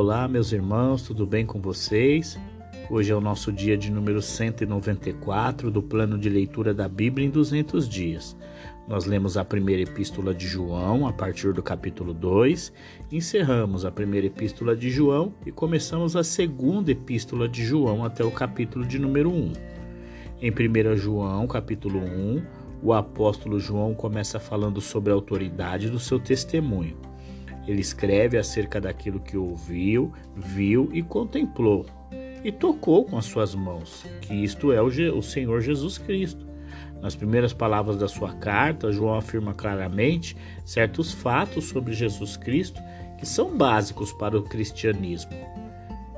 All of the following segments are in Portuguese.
Olá, meus irmãos, tudo bem com vocês? Hoje é o nosso dia de número 194 do plano de leitura da Bíblia em 200 dias. Nós lemos a primeira epístola de João a partir do capítulo 2, encerramos a primeira epístola de João e começamos a segunda epístola de João até o capítulo de número 1. Em 1 João, capítulo 1, o apóstolo João começa falando sobre a autoridade do seu testemunho. Ele escreve acerca daquilo que ouviu, viu e contemplou, e tocou com as suas mãos, que isto é o, Senhor Jesus Cristo. Nas primeiras palavras da sua carta, João afirma claramente certos fatos sobre Jesus Cristo que são básicos para o cristianismo.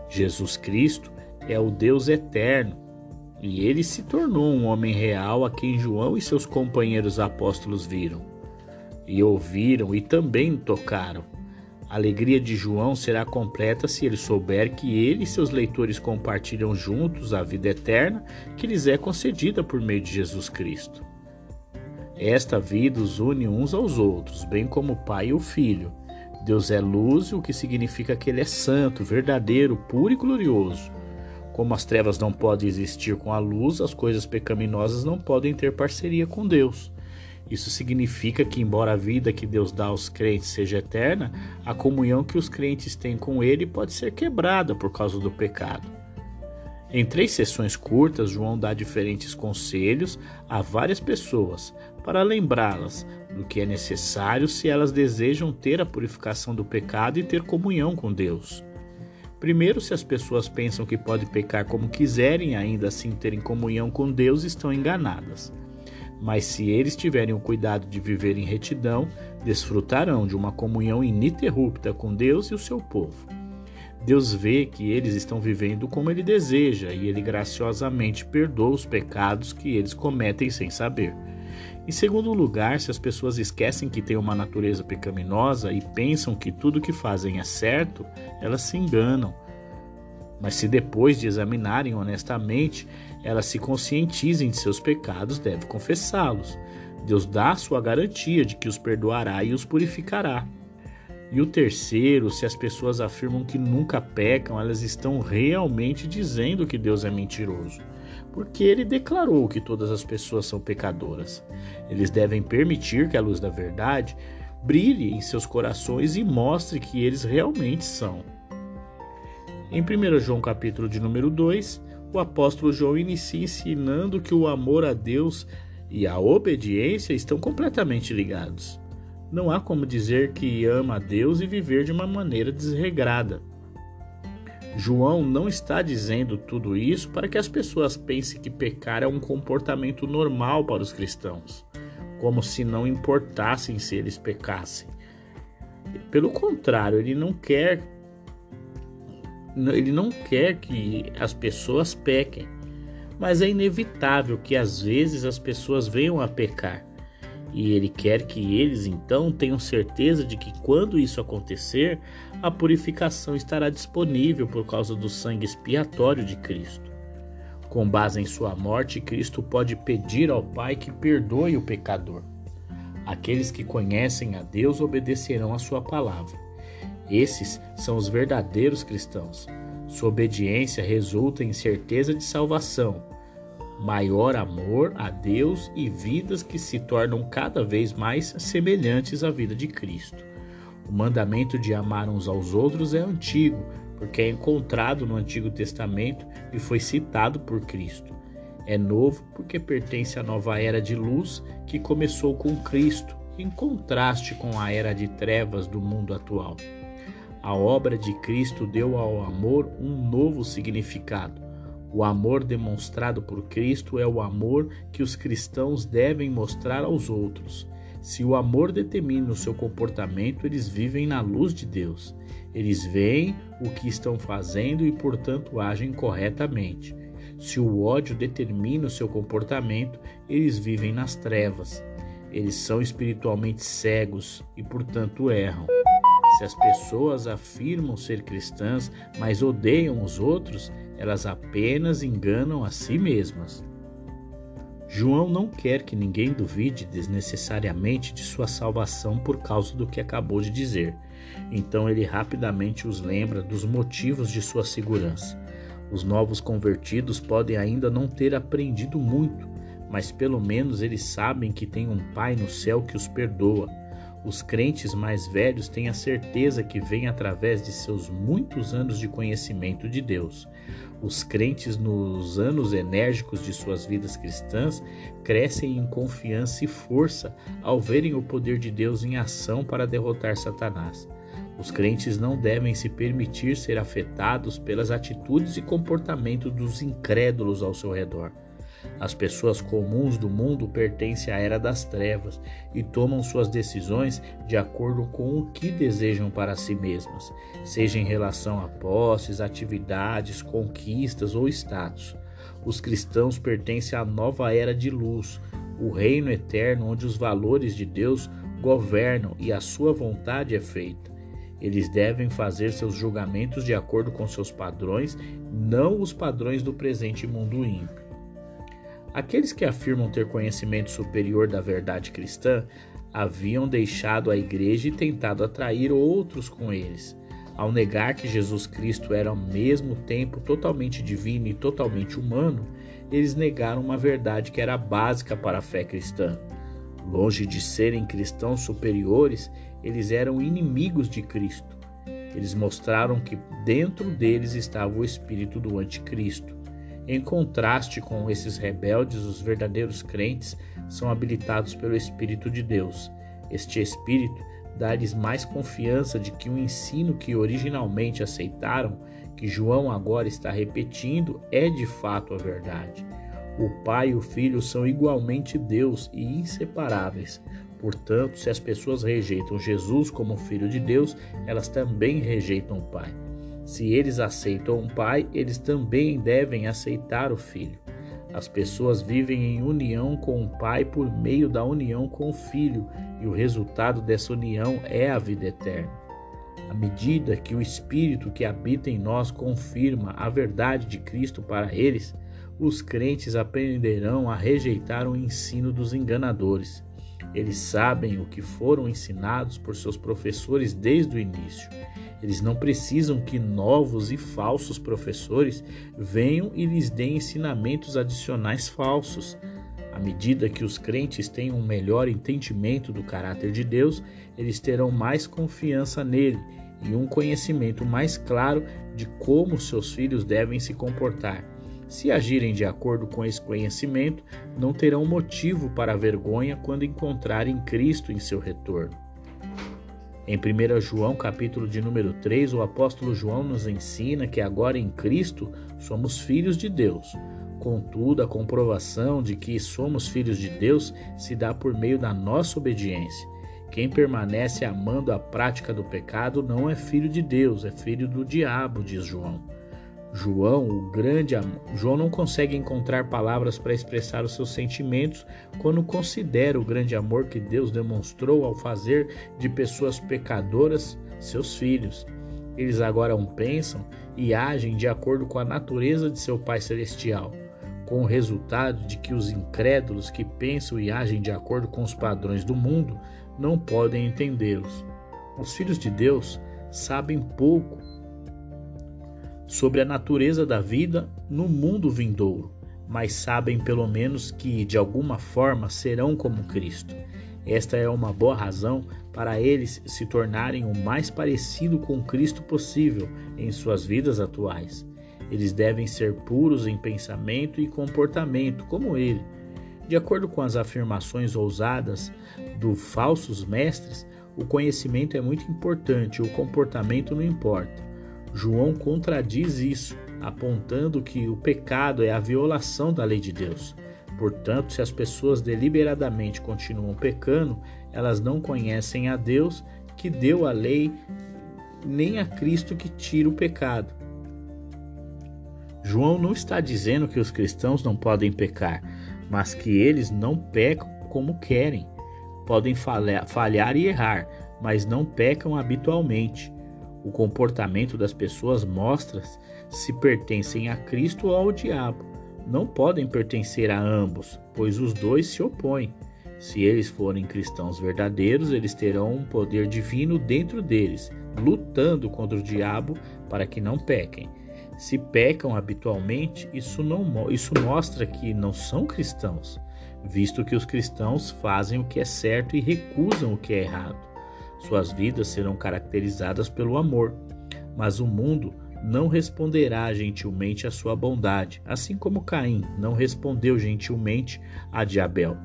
Jesus Cristo é o Deus eterno e ele se tornou um homem real a quem João e seus companheiros apóstolos viram, e ouviram e também tocaram. A alegria de João será completa se ele souber que ele e seus leitores compartilham juntos a vida eterna que lhes é concedida por meio de Jesus Cristo. Esta vida os une uns aos outros, bem como o Pai e o Filho. Deus é luz, o que significa que ele é santo, verdadeiro, puro e glorioso. Como as trevas não podem existir com a luz, as coisas pecaminosas não podem ter parceria com Deus. Isso significa que, embora a vida que Deus dá aos crentes seja eterna, a comunhão que os crentes têm com Ele pode ser quebrada por causa do pecado. Em três sessões curtas, João dá diferentes conselhos a várias pessoas para lembrá-las do que é necessário se elas desejam ter a purificação do pecado e ter comunhão com Deus. Primeiro, se as pessoas pensam que podem pecar como quiserem ainda assim terem comunhão com Deus, estão enganadas. Mas se eles tiverem o cuidado de viver em retidão, desfrutarão de uma comunhão ininterrupta com Deus e o seu povo. Deus vê que eles estão vivendo como ele deseja e ele graciosamente perdoa os pecados que eles cometem sem saber. Em segundo lugar, se as pessoas esquecem que têm uma natureza pecaminosa e pensam que tudo que fazem é certo, elas se enganam. Mas se depois de examinarem honestamente, elas se conscientizem de seus pecados, devem confessá-los. Deus dá sua garantia de que os perdoará e os purificará. E o terceiro, se as pessoas afirmam que nunca pecam, elas estão realmente dizendo que Deus é mentiroso, porque ele declarou que todas as pessoas são pecadoras. Eles devem permitir que a luz da verdade brilhe em seus corações e mostre que eles realmente são. Em 1 João capítulo de número 2, o apóstolo João inicia ensinando que o amor a Deus e a obediência estão completamente ligados. Não há como dizer que ama a Deus e viver de uma maneira desregrada. João não está dizendo tudo isso para que as pessoas pensem que pecar é um comportamento normal para os cristãos, como se não importassem se eles pecassem. Pelo contrário, ele não quer ele não quer que as pessoas pequem, mas é inevitável que às vezes as pessoas venham a pecar. E ele quer que eles então tenham certeza de que quando isso acontecer, a purificação estará disponível por causa do sangue expiatório de Cristo. Com base em sua morte, Cristo pode pedir ao Pai que perdoe o pecador. Aqueles que conhecem a Deus obedecerão a sua palavra. Esses são os verdadeiros cristãos. Sua obediência resulta em certeza de salvação, maior amor a Deus e vidas que se tornam cada vez mais semelhantes à vida de Cristo. O mandamento de amar uns aos outros é antigo, porque é encontrado no Antigo Testamento e foi citado por Cristo. É novo porque pertence à nova era de luz que começou com Cristo, em contraste com a era de trevas do mundo atual. A obra de Cristo deu ao amor um novo significado. O amor demonstrado por Cristo é o amor que os cristãos devem mostrar aos outros. Se o amor determina o seu comportamento, eles vivem na luz de Deus. Eles veem o que estão fazendo e, portanto, agem corretamente. Se o ódio determina o seu comportamento, eles vivem nas trevas. Eles são espiritualmente cegos e, portanto, erram. Se as pessoas afirmam ser cristãs, mas odeiam os outros, elas apenas enganam a si mesmas. João não quer que ninguém duvide desnecessariamente de sua salvação por causa do que acabou de dizer. Então ele rapidamente os lembra dos motivos de sua segurança. Os novos convertidos podem ainda não ter aprendido muito, mas pelo menos eles sabem que tem um Pai no céu que os perdoa. Os crentes mais velhos têm a certeza que vem através de seus muitos anos de conhecimento de Deus. Os crentes, nos anos enérgicos de suas vidas cristãs, crescem em confiança e força ao verem o poder de Deus em ação para derrotar Satanás. Os crentes não devem se permitir ser afetados pelas atitudes e comportamento dos incrédulos ao seu redor. As pessoas comuns do mundo pertencem à era das trevas e tomam suas decisões de acordo com o que desejam para si mesmas, seja em relação a posses, atividades, conquistas ou status. Os cristãos pertencem à nova era de luz, o reino eterno onde os valores de Deus governam e a sua vontade é feita. Eles devem fazer seus julgamentos de acordo com seus padrões, não os padrões do presente mundo ímpio. Aqueles que afirmam ter conhecimento superior da verdade cristã haviam deixado a igreja e tentado atrair outros com eles. Ao negar que Jesus Cristo era ao mesmo tempo totalmente divino e totalmente humano, eles negaram uma verdade que era básica para a fé cristã. Longe de serem cristãos superiores, eles eram inimigos de Cristo. Eles mostraram que dentro deles estava o espírito do anticristo. Em contraste com esses rebeldes, os verdadeiros crentes são habilitados pelo Espírito de Deus. Este Espírito dá-lhes mais confiança de que o ensino que originalmente aceitaram, que João agora está repetindo, é de fato a verdade. O Pai e o Filho são igualmente Deus e inseparáveis. Portanto, se as pessoas rejeitam Jesus como Filho de Deus, elas também rejeitam o Pai. Se eles aceitam o Pai, eles também devem aceitar o Filho. As pessoas vivem em união com o Pai por meio da união com o Filho, e o resultado dessa união é a vida eterna. À medida que o Espírito que habita em nós confirma a verdade de Cristo para eles, os crentes aprenderão a rejeitar o ensino dos enganadores. Eles sabem o que foram ensinados por seus professores desde o início eles não precisam que novos e falsos professores venham e lhes deem ensinamentos adicionais falsos. À medida que os crentes têm um melhor entendimento do caráter de Deus, eles terão mais confiança nele e um conhecimento mais claro de como seus filhos devem se comportar. Se agirem de acordo com esse conhecimento, não terão motivo para vergonha quando encontrarem Cristo em seu retorno. Em 1 João, capítulo de número 3, o apóstolo João nos ensina que agora em Cristo somos filhos de Deus. Contudo, a comprovação de que somos filhos de Deus se dá por meio da nossa obediência. Quem permanece amando a prática do pecado não é filho de Deus, é filho do diabo, diz João. João, o grande João não consegue encontrar palavras para expressar os seus sentimentos quando considera o grande amor que Deus demonstrou ao fazer de pessoas pecadoras seus filhos. Eles agora pensam e agem de acordo com a natureza de seu Pai celestial, com o resultado de que os incrédulos que pensam e agem de acordo com os padrões do mundo não podem entendê-los. Os filhos de Deus sabem pouco sobre a natureza da vida no mundo vindouro, mas sabem pelo menos que de alguma forma serão como Cristo. Esta é uma boa razão para eles se tornarem o mais parecido com Cristo possível em suas vidas atuais. Eles devem ser puros em pensamento e comportamento, como ele. De acordo com as afirmações ousadas dos falsos mestres, o conhecimento é muito importante, o comportamento não importa. João contradiz isso, apontando que o pecado é a violação da lei de Deus. Portanto, se as pessoas deliberadamente continuam pecando, elas não conhecem a Deus que deu a lei, nem a Cristo que tira o pecado. João não está dizendo que os cristãos não podem pecar, mas que eles não pecam como querem. Podem falhar, e errar, mas não pecam habitualmente. O comportamento das pessoas mostra se pertencem a Cristo ou ao diabo. não podem pertencer a ambos, pois os dois se opõem. Se eles forem cristãos verdadeiros, eles terão um poder divino dentro deles, lutando contra o diabo para que não pequem. Se pecam habitualmente, isso, não, isso mostra que não são cristãos, visto que os cristãos fazem o que é certo e recusam o que é errado. Suas vidas serão caracterizadas pelo amor, mas o mundo não responderá gentilmente à sua bondade, assim como Caim não respondeu gentilmente a de Abel.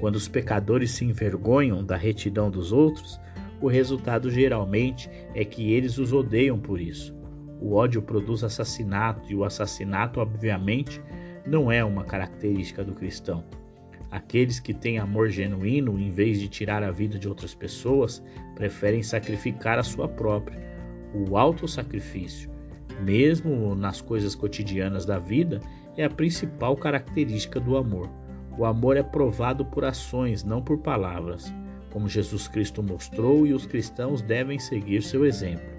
Quando os pecadores se envergonham da retidão dos outros, o resultado geralmente é que eles os odeiam por isso. O ódio produz assassinato e o assassinato, obviamente, não é uma característica do cristão. Aqueles que têm amor genuíno, em vez de tirar a vida de outras pessoas, preferem sacrificar a sua própria. O autossacrifício, mesmo nas coisas cotidianas da vida, é a principal característica do amor. O amor é provado por ações, não por palavras, como Jesus Cristo mostrou e os cristãos devem seguir seu exemplo.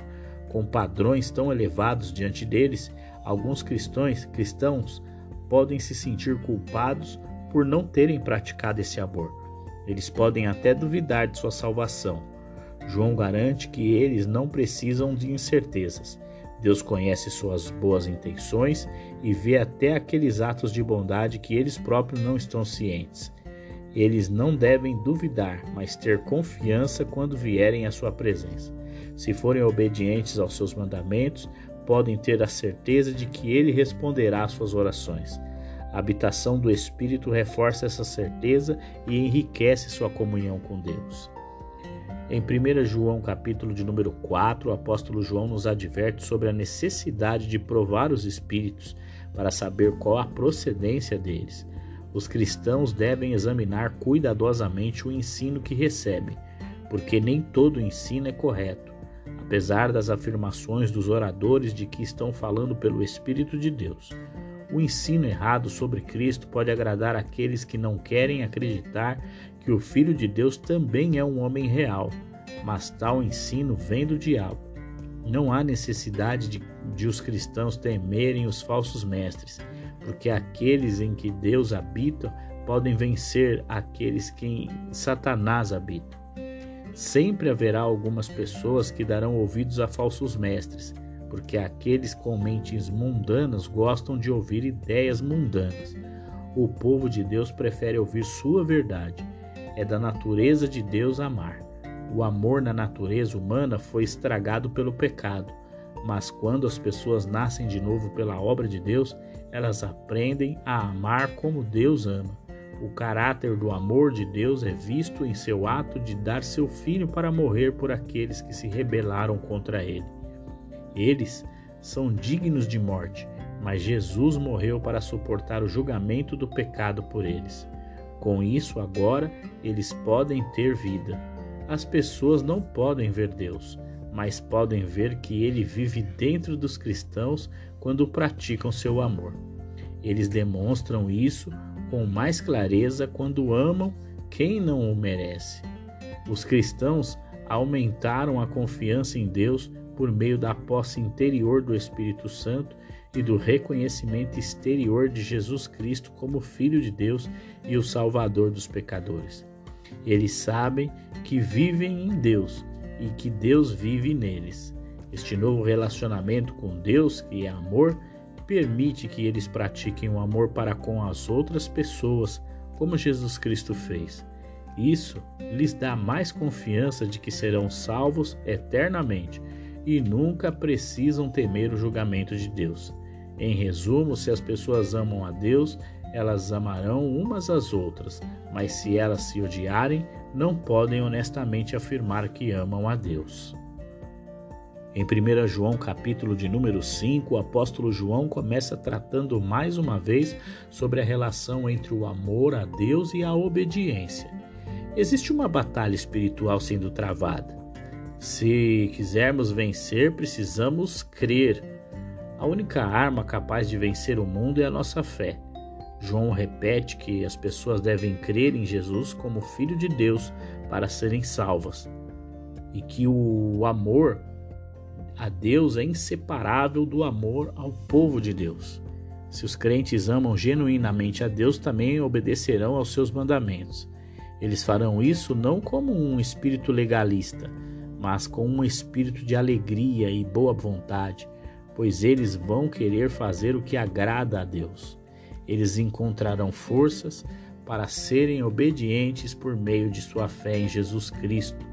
Com padrões tão elevados diante deles, alguns cristãos, cristãos podem se sentir culpados por não terem praticado esse amor. Eles podem até duvidar de sua salvação. João garante que eles não precisam de incertezas. Deus conhece suas boas intenções e vê até aqueles atos de bondade que eles próprios não estão cientes. Eles não devem duvidar, mas ter confiança quando vierem à sua presença. Se forem obedientes aos seus mandamentos, podem ter a certeza de que ele responderá às suas orações. A habitação do Espírito reforça essa certeza e enriquece sua comunhão com Deus. Em 1 João, capítulo de número 4, o apóstolo João nos adverte sobre a necessidade de provar os espíritos para saber qual a procedência deles. Os cristãos devem examinar cuidadosamente o ensino que recebem, porque nem todo ensino é correto, apesar das afirmações dos oradores de que estão falando pelo Espírito de Deus. O ensino errado sobre Cristo pode agradar aqueles que não querem acreditar que o Filho de Deus também é um homem real, mas tal ensino vem do diabo. Não há necessidade de, de os cristãos temerem os falsos mestres, porque aqueles em que Deus habita podem vencer aqueles que em Satanás habita. Sempre haverá algumas pessoas que darão ouvidos a falsos mestres porque aqueles com mentes mundanas gostam de ouvir ideias mundanas. O povo de Deus prefere ouvir sua verdade. É da natureza de Deus amar. O amor na natureza humana foi estragado pelo pecado, mas quando as pessoas nascem de novo pela obra de Deus, elas aprendem a amar como Deus ama. O caráter do amor de Deus é visto em seu ato de dar seu filho para morrer por aqueles que se rebelaram contra ele. Eles são dignos de morte, mas Jesus morreu para suportar o julgamento do pecado por eles. Com isso, agora, eles podem ter vida. As pessoas não podem ver Deus, mas podem ver que ele vive dentro dos cristãos quando praticam seu amor. Eles demonstram isso com mais clareza quando amam quem não o merece. Os cristãos aumentaram a confiança em Deus por meio da posse interior do Espírito Santo e do reconhecimento exterior de Jesus Cristo como Filho de Deus e o Salvador dos pecadores. Eles sabem que vivem em Deus e que Deus vive neles. Este novo relacionamento com Deus, que é amor, permite que eles pratiquem o amor para com as outras pessoas, como Jesus Cristo fez. Isso lhes dá mais confiança de que serão salvos eternamente e nunca precisam temer o julgamento de Deus. Em resumo, se as pessoas amam a Deus, elas amarão umas às outras, mas se elas se odiarem, não podem honestamente afirmar que amam a Deus. Em 1 João, capítulo de número 5, o apóstolo João começa tratando mais uma vez sobre a relação entre o amor a Deus e a obediência. Existe uma batalha espiritual sendo travada. Se quisermos vencer, precisamos crer. A única arma capaz de vencer o mundo é a nossa fé. João repete que as pessoas devem crer em Jesus como Filho de Deus para serem salvas e que o amor a Deus é inseparável do amor ao povo de Deus. Se os crentes amam genuinamente a Deus, também obedecerão aos seus mandamentos. Eles farão isso não como um espírito legalista, mas com um espírito de alegria e boa vontade, pois eles vão querer fazer o que agrada a Deus. Eles encontrarão forças para serem obedientes por meio de sua fé em Jesus Cristo,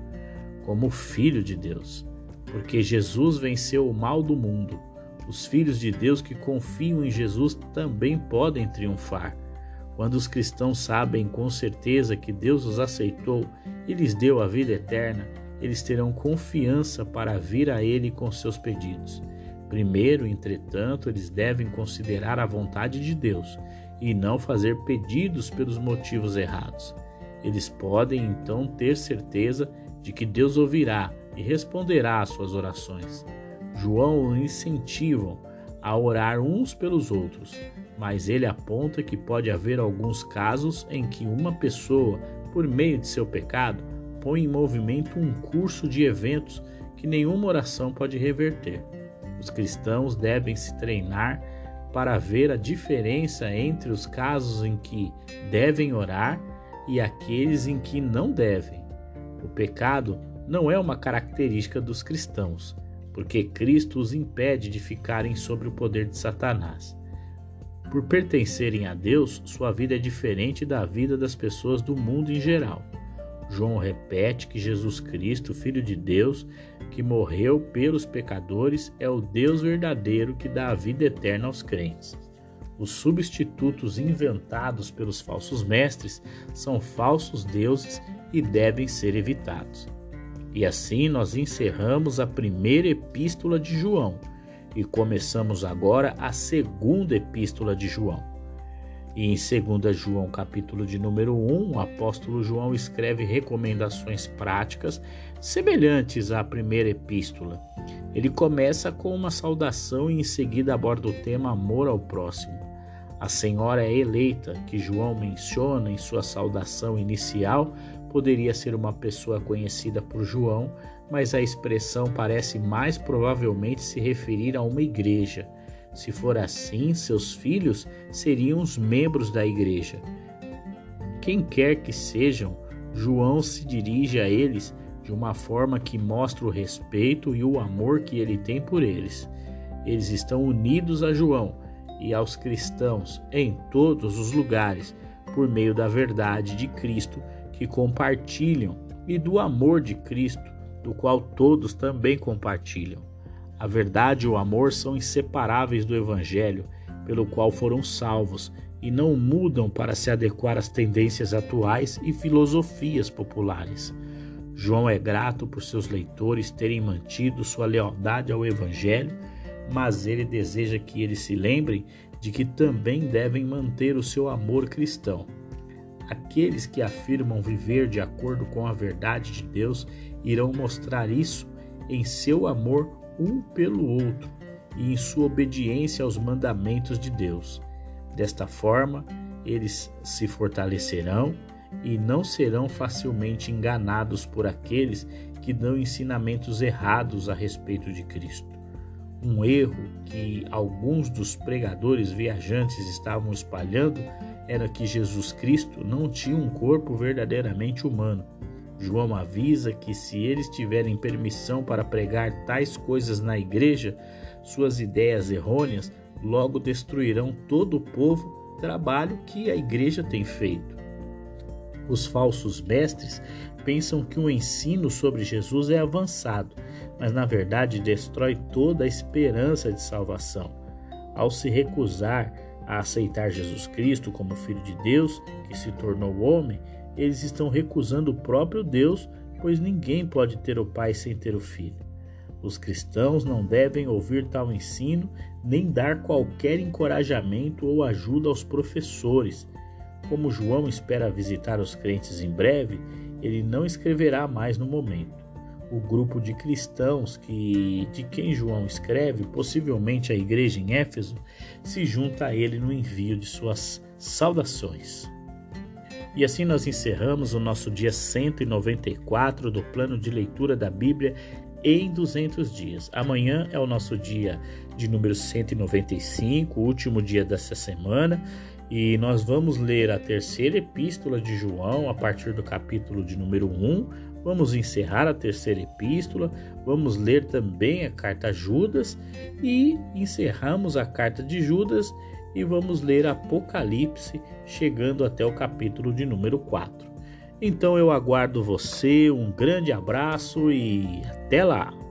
como Filho de Deus, porque Jesus venceu o mal do mundo. Os filhos de Deus que confiam em Jesus também podem triunfar. Quando os cristãos sabem com certeza que Deus os aceitou e lhes deu a vida eterna, eles terão confiança para vir a Ele com seus pedidos. Primeiro, entretanto, eles devem considerar a vontade de Deus e não fazer pedidos pelos motivos errados. Eles podem então ter certeza de que Deus ouvirá e responderá às suas orações. João os incentivam a orar uns pelos outros, mas ele aponta que pode haver alguns casos em que uma pessoa, por meio de seu pecado, põe em movimento um curso de eventos que nenhuma oração pode reverter. Os cristãos devem se treinar para ver a diferença entre os casos em que devem orar e aqueles em que não devem. O pecado não é uma característica dos cristãos, porque Cristo os impede de ficarem sob o poder de Satanás. Por pertencerem a Deus, sua vida é diferente da vida das pessoas do mundo em geral. João repete que Jesus Cristo, Filho de Deus, que morreu pelos pecadores, é o Deus verdadeiro que dá a vida eterna aos crentes. Os substitutos inventados pelos falsos mestres são falsos deuses e devem ser evitados. E assim nós encerramos a primeira epístola de João e começamos agora a segunda epístola de João. E em 2 João, capítulo de número 1, o apóstolo João escreve recomendações práticas semelhantes à primeira epístola. Ele começa com uma saudação e em seguida aborda o tema amor ao próximo. A senhora é eleita, que João menciona em sua saudação inicial, poderia ser uma pessoa conhecida por João, mas a expressão parece mais provavelmente se referir a uma igreja. Se for assim, seus filhos seriam os membros da igreja. Quem quer que sejam, João se dirige a eles de uma forma que mostra o respeito e o amor que ele tem por eles. Eles estão unidos a João e aos cristãos em todos os lugares por meio da verdade de Cristo que compartilham e do amor de Cristo, do qual todos também compartilham. A verdade e o amor são inseparáveis do Evangelho, pelo qual foram salvos, e não mudam para se adequar às tendências atuais e filosofias populares. João é grato por seus leitores terem mantido sua lealdade ao Evangelho, mas ele deseja que eles se lembrem de que também devem manter o seu amor cristão. Aqueles que afirmam viver de acordo com a verdade de Deus irão mostrar isso em seu amor um pelo outro e em sua obediência aos mandamentos de Deus. Desta forma, eles se fortalecerão e não serão facilmente enganados por aqueles que dão ensinamentos errados a respeito de Cristo. Um erro que alguns dos pregadores viajantes estavam espalhando era que Jesus Cristo não tinha um corpo verdadeiramente humano João avisa que se eles tiverem permissão para pregar tais coisas na igreja, suas ideias errôneas logo destruirão todo o povo, trabalho que a igreja tem feito. Os falsos mestres pensam que o ensino sobre Jesus é avançado, mas na verdade destrói toda a esperança de salvação. Ao se recusar a aceitar Jesus Cristo como Filho de Deus, que se tornou homem, eles estão recusando o próprio Deus, pois ninguém pode ter o Pai sem ter o Filho. Os cristãos não devem ouvir tal ensino nem dar qualquer encorajamento ou ajuda aos professores. Como João espera visitar os crentes em breve, ele não escreverá mais no momento. O grupo de cristãos que, de quem João escreve, possivelmente a igreja em Éfeso, se junta a ele no envio de suas saudações. E assim nós encerramos o nosso dia 194 do plano de leitura da Bíblia em 200 dias. Amanhã é o nosso dia de número 195, último dia dessa semana, e nós vamos ler a terceira epístola de João a partir do capítulo de número 1. Vamos encerrar a terceira epístola, vamos ler também a carta a Judas e encerramos a carta de Judas e vamos ler Apocalipse, chegando até o capítulo de número 4. Então eu aguardo você, um grande abraço e até lá!